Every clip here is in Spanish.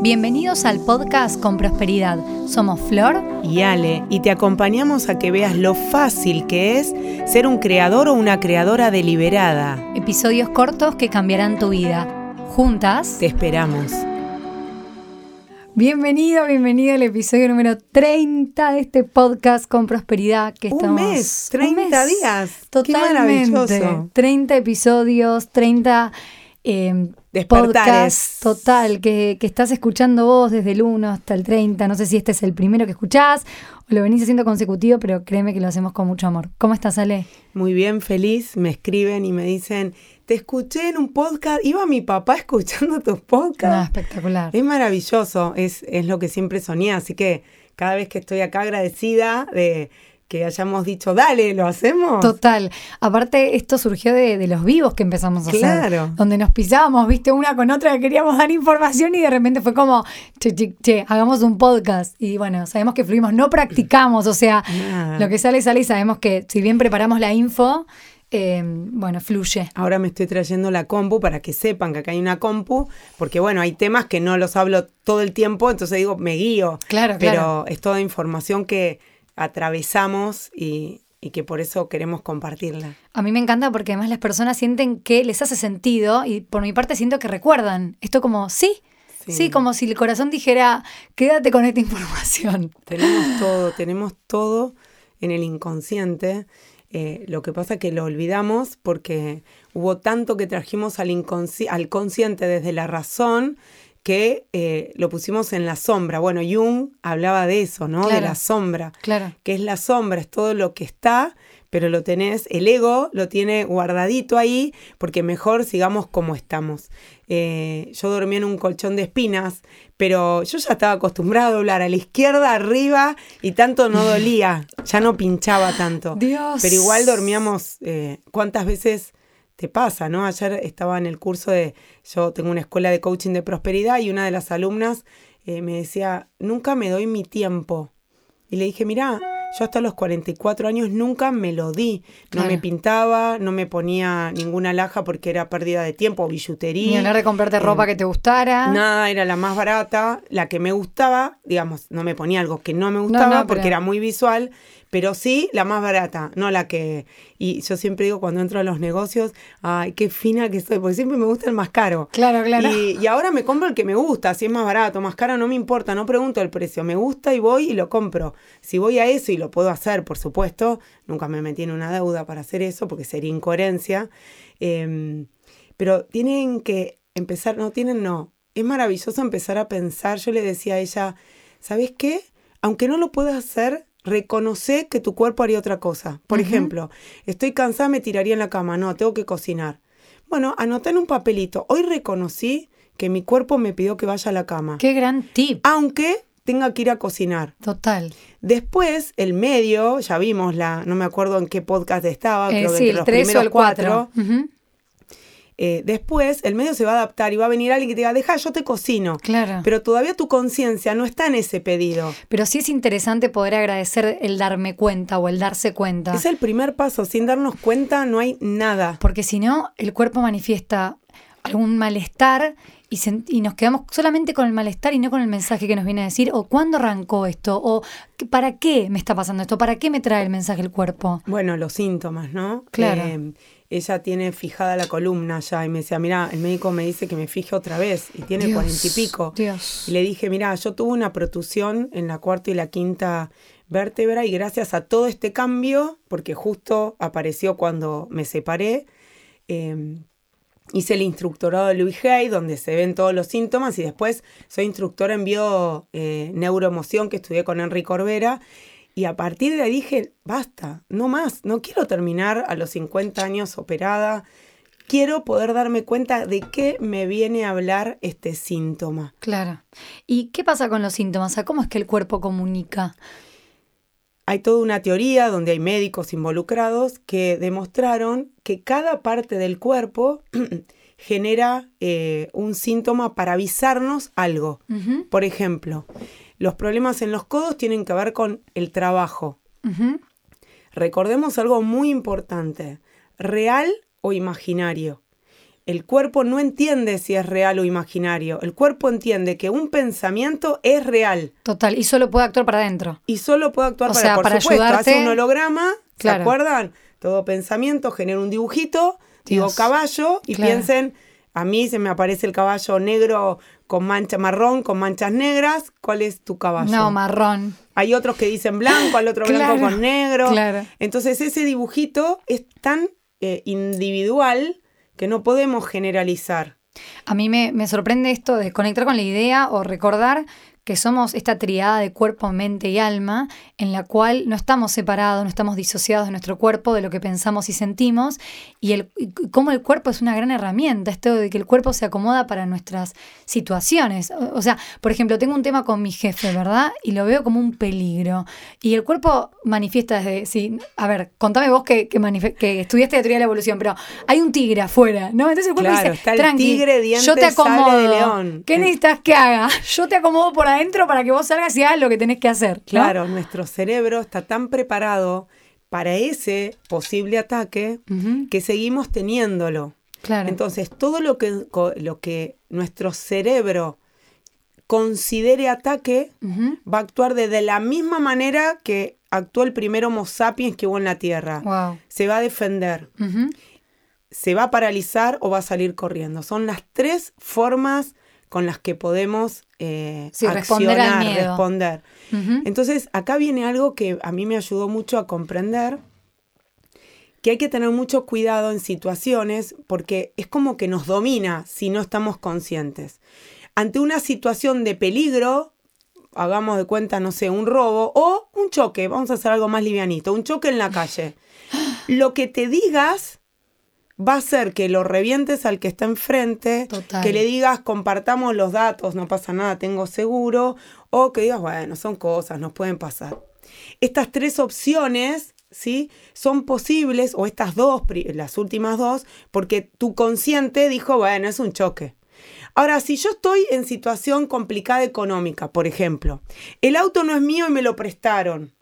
Bienvenidos al podcast Con Prosperidad. Somos Flor y Ale y te acompañamos a que veas lo fácil que es ser un creador o una creadora deliberada. Episodios cortos que cambiarán tu vida. Juntas te esperamos. Bienvenido, bienvenido al episodio número 30 de este podcast con prosperidad que estamos. Un mes, 30 días. Totalmente. 30 episodios, 30 eh, podcast total que, que, estás escuchando vos desde el 1 hasta el 30. No sé si este es el primero que escuchás o lo venís haciendo consecutivo, pero créeme que lo hacemos con mucho amor. ¿Cómo estás, Ale? Muy bien, feliz. Me escriben y me dicen, te escuché en un podcast. Iba mi papá escuchando tus podcasts. Ah, espectacular. Es maravilloso, es, es lo que siempre soñé. Así que cada vez que estoy acá agradecida de que hayamos dicho, dale, lo hacemos. Total. Aparte, esto surgió de, los vivos que empezamos a hacer. Claro. Donde nos pisábamos, viste, una con otra, que queríamos dar información y de repente fue como, che, che, che, hagamos un podcast. Y bueno, sabemos que fluimos, no practicamos, o sea, lo que sale, sale y sabemos que si bien preparamos la info, eh, bueno, fluye. Ahora me estoy trayendo la compu para que sepan que acá hay una compu, porque bueno, hay temas que no los hablo todo el tiempo, entonces digo, me guío. Claro, Pero claro. es toda información que atravesamos y, que por eso queremos compartirla. A mí me encanta porque además las personas sienten que les hace sentido y por mi parte siento que recuerdan. Esto como, sí, sí, como si el corazón dijera, quédate con esta información. Tenemos todo, tenemos todo en el inconsciente. Eh, lo que pasa es que lo olvidamos porque hubo tanto que trajimos al, al consciente desde la razón que eh, lo pusimos en la sombra. Bueno, Jung hablaba de eso, ¿no? de la sombra. Claro. Que es la sombra, es todo lo que está, pero lo tenés, el ego lo tiene guardadito ahí, porque mejor sigamos como estamos. Eh, yo dormía en un colchón de espinas, pero yo ya estaba acostumbrado a doblar a la izquierda, arriba, y tanto no dolía, ya no pinchaba tanto. Dios. Pero igual dormíamos, eh, ¿cuántas veces? Te pasa, ¿no? Ayer estaba en el curso de, yo tengo una escuela de coaching de prosperidad y una de las alumnas eh, me decía, nunca me doy mi tiempo. Y le dije, mira, yo hasta los 44 años nunca me lo di. No me pintaba, no me ponía ninguna laja porque era pérdida de tiempo billutería. Ni hablar de comprarte ropa que te gustara. Nada, era la más barata. La que me gustaba, digamos, no me ponía algo que no me gustaba porque era muy visual pero sí la más barata, no la que... Y yo siempre digo cuando entro a los negocios, ay, qué fina que soy, porque siempre me gusta el más caro. Claro, claro. Y, ahora me compro el que me gusta, si es más barato, más caro, no me importa, no pregunto el precio, me gusta y voy y lo compro. Si voy a eso y lo puedo hacer, por supuesto, nunca me metí en una deuda para hacer eso, porque sería incoherencia. Em, pero tienen que empezar, no tienen, no. Es maravilloso empezar a pensar. Yo le decía a ella, ¿sabes qué? Aunque no lo puedas hacer, reconoce que tu cuerpo haría otra cosa. Por ejemplo, estoy cansada, me tiraría en la cama. No, tengo que cocinar. Bueno, anoté en un papelito. Hoy reconocí que mi cuerpo me pidió que vaya a la cama. Qué gran tip. Aunque tenga que ir a cocinar. Total. Después, el medio, ya vimos la, no me acuerdo en qué podcast estaba, eh, creo sí, el 3 o el 4. Eh, después el medio se va a adaptar y va a venir alguien que te diga, deja, yo te cocino. Claro. Pero todavía tu conciencia no está en ese pedido. Pero sí es interesante poder agradecer el darme cuenta o el darse cuenta. Es el primer paso. Sin darnos cuenta no hay nada. Porque si no, el cuerpo manifiesta algún malestar y, y, nos quedamos solamente con el malestar y no con el mensaje que nos viene a decir, o cuándo arrancó esto, o para qué me está pasando esto, para qué me trae el mensaje el cuerpo. Bueno, los síntomas, ¿no? Claro. Eh, ella tiene fijada la columna ya y me decía, mira, el médico me dice que me fije otra vez y tiene cuarenta y pico. Dios. Y le dije, mira, yo tuve una protusión en la cuarta y la quinta vértebra y gracias a todo este cambio, porque justo apareció cuando me separé, em, hice el instructorado de Louis Hay, donde se ven todos los síntomas y después soy instructora en bio eh, neuroemoción que estudié con Enrique Corbera y a partir de ahí dije, basta, no más, no quiero terminar a los 50 años operada, quiero poder darme cuenta de qué me viene a hablar este síntoma. Claro. ¿Y qué pasa con los síntomas? ¿Cómo es que el cuerpo comunica? Hay toda una teoría donde hay médicos involucrados que demostraron que cada parte del cuerpo genera eh, un síntoma para avisarnos algo. Por ejemplo, los problemas en los codos tienen que ver con el trabajo. Recordemos algo muy importante, real o imaginario. el cuerpo no entiende si es real o imaginario. El cuerpo entiende que un pensamiento es real. Total, y solo puede actuar para adentro. Y solo puede actuar para, por para supuesto, ayudarte. Hace un holograma, ¿se acuerdan? Todo pensamiento genera un dibujito, digo caballo, y piensen, a mí se me aparece el caballo negro con mancha marrón, con manchas negras. ¿Cuál es tu caballo? No, marrón. Hay otros que dicen blanco, hay otro blanco con negro. Claro. Entonces ese dibujito es tan eh, individual que no podemos generalizar. A mí me, me sorprende esto de conectar con la idea o recordar que somos esta triada de cuerpo, mente y alma, en la cual no estamos separados, no estamos disociados de nuestro cuerpo, de lo que pensamos y sentimos, y, el, cómo el cuerpo es una gran herramienta, esto de que el cuerpo se acomoda para nuestras situaciones. O, sea, por ejemplo, tengo un tema con mi jefe, ¿verdad? Y lo veo como un peligro. Y el cuerpo manifiesta desde, sí, a ver, contame vos que, que, estudiaste la teoría de la evolución, pero hay un tigre afuera, ¿no? Entonces el cuerpo dice, está el tigre, dientes, yo te acomodo. De león. ¿Qué necesitas que haga? Yo te acomodo por ahí adentro para que vos salgas y hagas lo que tenés que hacer. Claro, nuestro cerebro está tan preparado para ese posible ataque que seguimos teniéndolo. Claro. Entonces, todo lo que, lo que nuestro cerebro considere ataque va a actuar de, la misma manera que actuó el primer Homo sapiens que hubo en la Tierra. Se va a defender. Se va a paralizar o va a salir corriendo. Son las tres formas con las que podemos eh, accionar, responder. Entonces, acá viene algo que a mí me ayudó mucho a comprender, que hay que tener mucho cuidado en situaciones porque es como que nos domina si no estamos conscientes. Ante una situación de peligro, hagamos de cuenta, no sé, un robo o un choque, vamos a hacer algo más livianito, un choque en la calle. Lo que te digas va a ser que lo revientes al que está enfrente, que le digas compartamos los datos, no pasa nada, tengo seguro, o que digas, bueno, son cosas, nos pueden pasar. Estas tres opciones, ¿sí? Son posibles, o estas dos, las últimas dos, porque tu consciente dijo, bueno, es un choque. Ahora, si yo estoy en situación complicada económica, por ejemplo, el auto no es mío y me lo prestaron,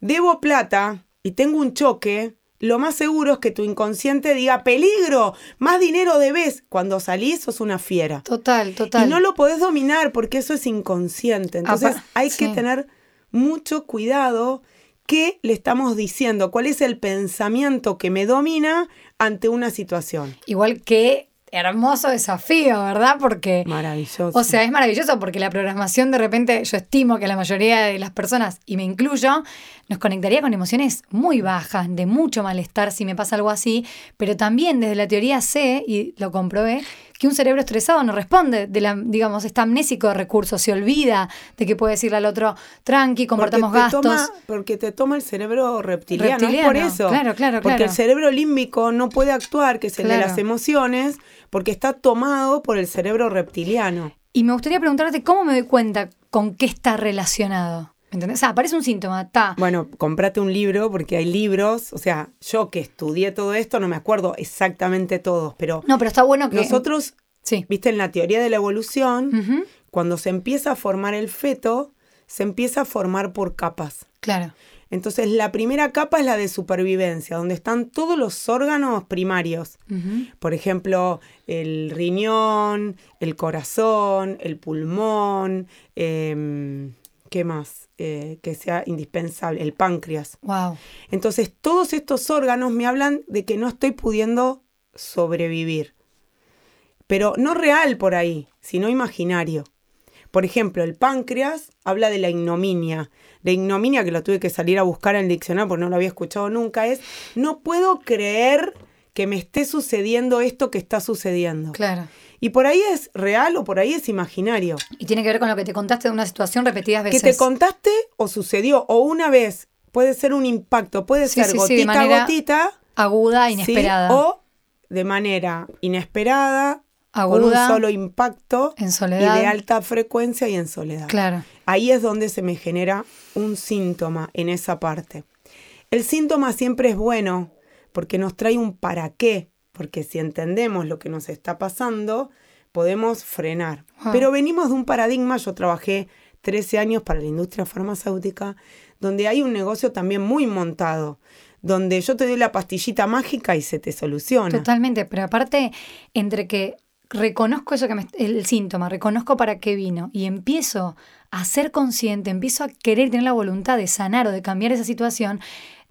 debo plata y tengo un choque, lo más seguro es que tu inconsciente diga, peligro, más dinero debes. Cuando salís sos una fiera. Total, total. Y no lo podés dominar porque eso es inconsciente. Entonces hay que tener mucho cuidado qué le estamos diciendo, cuál es el pensamiento que me domina ante una situación. Igual que hermoso desafío, ¿verdad? Porque... Maravilloso. O sea, es maravilloso porque la programación de repente, yo estimo que la mayoría de las personas, y me incluyo, nos conectaría con emociones muy bajas, de mucho malestar si me pasa algo así, pero también desde la teoría sé, y lo comprobé, que un cerebro estresado no responde, de la, digamos, está amnésico de recursos, se olvida de que puede decirle al otro, tranqui, compartamos gastos. porque te toma el cerebro reptiliano, por eso. Claro, claro, Porque el cerebro límbico no puede actuar, que es el de las emociones, porque está tomado por el cerebro reptiliano. Y me gustaría preguntarte cómo me doy cuenta con qué está relacionado. ¿Entendés? O sea, aparece un síntoma, está. Bueno, comprate un libro porque hay libros, o sea, yo que estudié todo esto no me acuerdo exactamente todos, pero... No, pero está bueno que... Nosotros, sí. viste, en la teoría de la evolución, cuando se empieza a formar el feto, se empieza a formar por capas. Claro. Entonces, la primera capa es la de supervivencia, donde están todos los órganos primarios. Por ejemplo, el riñón, el corazón, el pulmón, eh, ¿Qué más? Eh, que sea indispensable, el páncreas. Wow. Entonces, todos estos órganos me hablan de que no estoy pudiendo sobrevivir. Pero no real por ahí, sino imaginario. Por ejemplo, el páncreas habla de la ignominia. La ignominia, que lo tuve que salir a buscar en el diccionario porque no lo había escuchado nunca, es no puedo creer que me esté sucediendo esto que está sucediendo. Claro. Y por ahí es real o por ahí es imaginario. Y tiene que ver con lo que te contaste de una situación repetidas veces. Que te contaste o sucedió, o una vez. Puede ser un impacto, puede ser gotita a gotita. Aguda, inesperada. o de manera inesperada, aguda, con un solo impacto. En soledad. Y de alta frecuencia y en soledad. Claro. Ahí es donde se me genera un síntoma en esa parte. El síntoma siempre es bueno porque nos trae un para qué porque si entendemos lo que nos está pasando, podemos frenar. Pero venimos de un paradigma, yo trabajé 13 años para la industria farmacéutica, donde hay un negocio también muy montado, donde yo te doy la pastillita mágica y se te soluciona. Totalmente, pero aparte, entre que reconozco eso que me, el síntoma, reconozco para qué vino y empiezo a ser consciente, empiezo a querer tener la voluntad de sanar o de cambiar esa situación,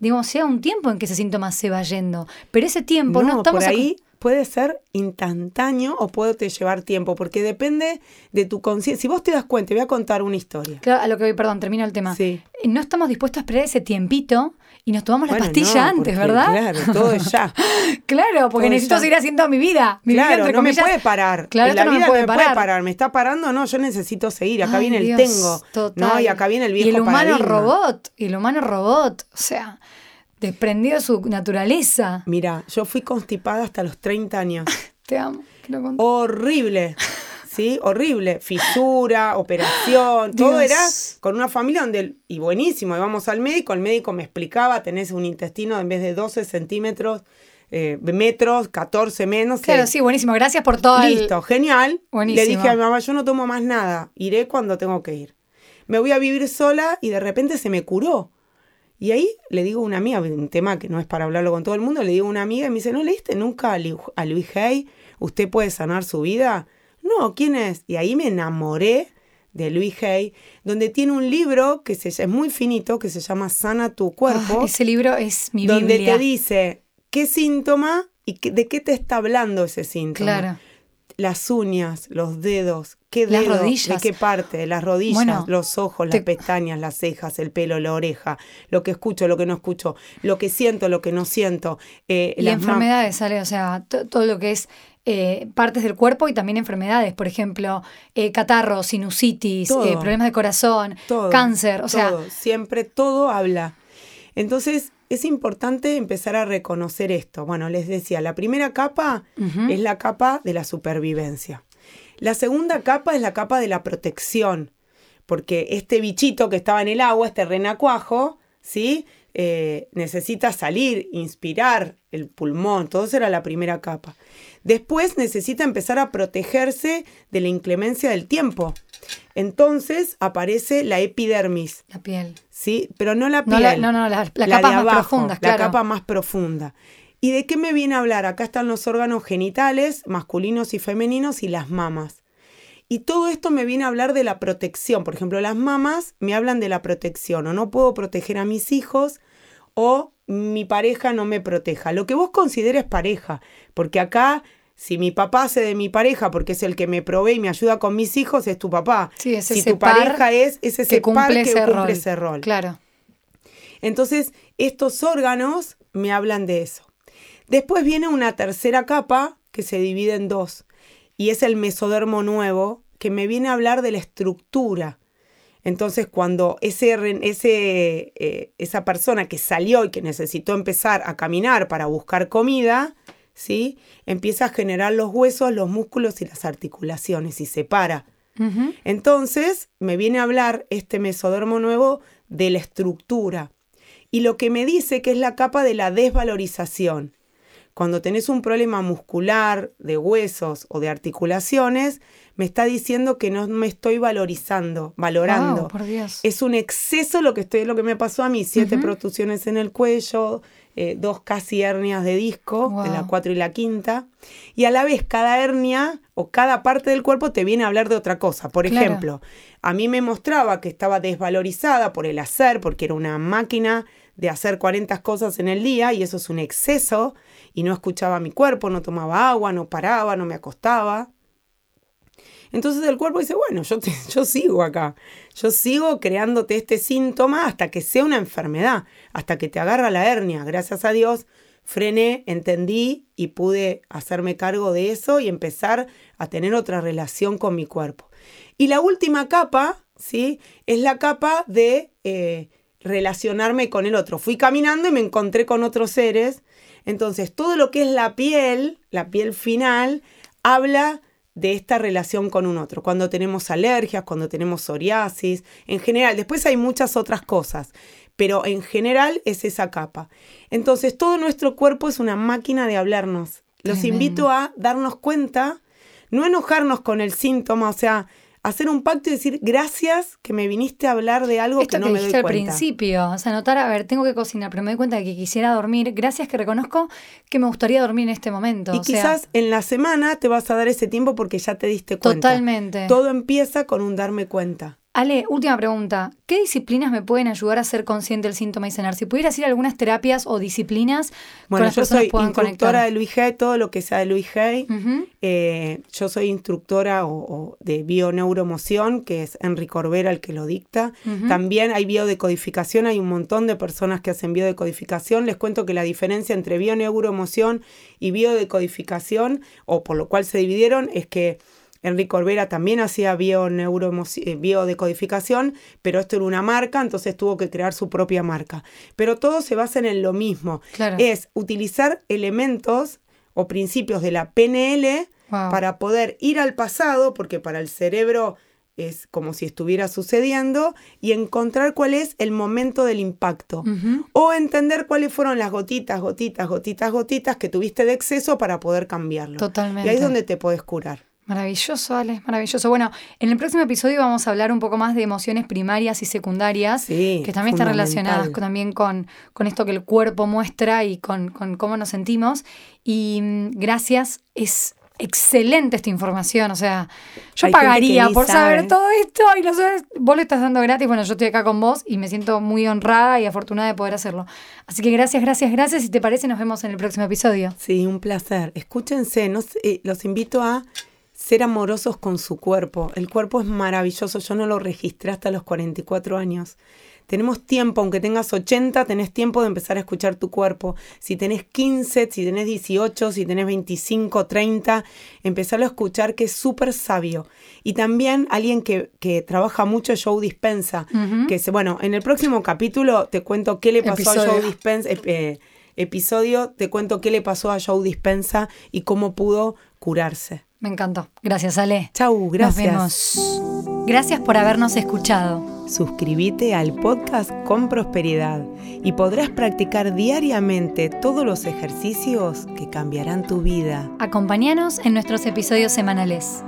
digo, sea un tiempo en que ese síntoma se va yendo, pero ese tiempo no, estamos por ahí puede ser instantáneo o puede te llevar tiempo, porque depende de tu conciencia. Si vos te das cuenta, voy a contar una historia. Claro, a lo que perdón, termino el tema. Sí. No estamos dispuestos a esperar ese tiempito y nos tomamos la pastilla antes, ¿verdad? Claro, todo ya. claro, porque necesito seguir haciendo mi vida. Mi claro, vida, no me puede parar. Claro, la vida no me, puede, parar. Me está parando, no, yo necesito seguir. Acá viene el tengo. No, y acá viene el viejo Y el humano robot, y el humano robot, o sea, desprendido de su naturaleza. Mira, yo fui constipada hasta los 30 años. Te amo. Horrible. ¿sí? Horrible, fisura, operación, todo era con una familia donde, y buenísimo, íbamos al médico, el médico me explicaba, tenés un intestino en vez de 12 centímetros, eh, metros, 14 menos. Claro, sí, buenísimo, gracias por todo. Listo, genial. Le dije a mi mamá, yo no tomo más nada, iré cuando tengo que ir. Me voy a vivir sola y de repente se me curó. Y ahí le digo a una amiga, un tema que no es para hablarlo con todo el mundo, le digo a una amiga y me dice, ¿no leíste nunca a Luis Hay? ¿Usted puede sanar su vida? No, ¿quién es? Y ahí me enamoré de Luis Hay, donde tiene un libro que se, es muy finito, que se llama Sana tu cuerpo. ese libro es mi Donde te dice qué síntoma y de qué te está hablando ese síntoma. Claro. Las uñas, los dedos, qué dedo, las rodillas. de qué parte, las rodillas, los ojos, las pestañas, las cejas, el pelo, la oreja, lo que escucho, lo que no escucho, lo que siento, lo que no siento. Eh, y las enfermedades, sale, o sea, todo lo que es eh, partes del cuerpo y también enfermedades, por ejemplo, eh, catarro, sinusitis, eh, problemas de corazón, cáncer, o sea... Siempre todo habla. Entonces, es importante empezar a reconocer esto. Bueno, les decía, la primera capa es la capa de la supervivencia. La segunda capa es la capa de la protección, porque este bichito que estaba en el agua, este renacuajo, ¿sí? necesita salir, inspirar el pulmón, todo eso era la primera capa. Después necesita empezar a protegerse de la inclemencia del tiempo. Entonces aparece la epidermis. La piel. Sí, pero no la piel. No, no, la, capa más profunda, La capa más profunda. ¿Y de qué me viene a hablar? Acá están los órganos genitales, masculinos y femeninos, y las mamas. Y todo esto me viene a hablar de la protección. Por ejemplo, las mamas me hablan de la protección. O no puedo proteger a mis hijos, o mi pareja no me proteja. Lo que vos consideres pareja, porque acá si mi papá hace de mi pareja porque es el que me provee y me ayuda con mis hijos, es tu papá. si tu pareja es, ese que cumple, ese, que cumple rol. ese rol. Claro. Entonces, estos órganos me hablan de eso. Después viene una tercera capa que se divide en dos y es el mesodermo nuevo que me viene a hablar de la estructura entonces, cuando ese, ese, eh, esa persona que salió y que necesitó empezar a caminar para buscar comida, ¿sí? empieza a generar los huesos, los músculos y las articulaciones y se para. Entonces, me viene a hablar este mesodermo nuevo de la estructura. Y lo que me dice que es la capa de la desvalorización. Cuando tenés un problema muscular, de huesos o de articulaciones, me está diciendo que no me estoy valorizando, valorando. Es un exceso lo que estoy, lo que me pasó a mí, siete protusiones en el cuello, eh, dos casi hernias de disco, de la cuatro y la quinta. Y a la vez, cada hernia o cada parte del cuerpo te viene a hablar de otra cosa. Por ejemplo, a mí me mostraba que estaba desvalorizada por el hacer, porque era una máquina de hacer 40 cosas en el día y eso es un exceso y no escuchaba mi cuerpo, no tomaba agua, no paraba, no me acostaba. Entonces el cuerpo dice, bueno, yo, yo sigo acá, yo sigo creándote este síntoma hasta que sea una enfermedad, hasta que te agarra la hernia. Gracias a Dios frené, entendí y pude hacerme cargo de eso y empezar a tener otra relación con mi cuerpo. Y la última capa, ¿sí? Es la capa de eh, relacionarme con el otro. Fui caminando y me encontré con otros seres entonces, todo lo que es la piel, la piel final, habla de esta relación con un otro. Cuando tenemos alergias, cuando tenemos psoriasis, en general, después hay muchas otras cosas, pero en general es esa capa. Entonces, todo nuestro cuerpo es una máquina de hablarnos. Los invito a darnos cuenta, no enojarnos con el síntoma, o sea, hacer un pacto y decir gracias que me viniste a hablar de algo que no me doy cuenta. al principio, o sea, notar, a ver, tengo que cocinar, pero me doy cuenta de que quisiera dormir, gracias que reconozco que me gustaría dormir en este momento. Y quizás en la semana te vas a dar ese tiempo porque ya te diste cuenta. Totalmente. Todo empieza con un darme cuenta. Ale, última pregunta. ¿Qué disciplinas me pueden ayudar a ser consciente del síntoma y sanar? Si pudieras ir a algunas terapias o disciplinas bueno, con las yo personas soy puedan instructora de Luis Hay, todo lo que sea de Luis Hay. Eh, yo soy instructora o, de bioneuromoción, que es Enrique Corbera el que lo dicta. También hay biodecodificación, hay un montón de personas que hacen biodecodificación. Les cuento que la diferencia entre bioneuromoción y biodecodificación, o por lo cual se dividieron, es que Enrique Corbera también hacía eh, biodecodificación, pero esto era una marca, entonces tuvo que crear su propia marca. Pero todo se basa en lo mismo. Es utilizar elementos o principios de la PNL para poder ir al pasado, porque para el cerebro es como si estuviera sucediendo, y encontrar cuál es el momento del impacto. O entender cuáles fueron las gotitas, gotitas, gotitas, gotitas que tuviste de exceso para poder cambiarlo. Totalmente. Y ahí es donde te puedes curar. Maravilloso, Ale, maravilloso. Bueno, en el próximo episodio vamos a hablar un poco más de emociones primarias y secundarias, que también están relacionadas también con, con esto que el cuerpo muestra y con, con cómo nos sentimos. Y mm, gracias, es excelente esta información. O sea, yo pagaría por saber todo esto y lo sabes, vos lo estás dando gratis. Bueno, yo estoy acá con vos y me siento muy honrada y afortunada de poder hacerlo. Así que gracias, gracias, gracias. Si te parece, nos vemos en el próximo episodio. Sí, un placer. Escúchense, no eh, los invito a ser amorosos con su cuerpo. El cuerpo es maravilloso, yo no lo registré hasta los 44 años. Tenemos tiempo, aunque tengas 80, tenés tiempo de empezar a escuchar tu cuerpo. Si tenés 15, si tenés 18, si tenés 25, 30, empezarlo a escuchar que es súper sabio. Y también alguien que, que trabaja mucho Joe Dispensa, que se, bueno, en el próximo capítulo te cuento qué le pasó a Joe Dispensa. Eh, episodio te cuento qué le pasó a Joe Dispensa y cómo pudo curarse. Me encantó. Gracias, Ale. Chau, gracias. Nos vemos. Gracias por habernos escuchado. Suscríbete al podcast con prosperidad y podrás practicar diariamente todos los ejercicios que cambiarán tu vida. Acompáñanos en nuestros episodios semanales.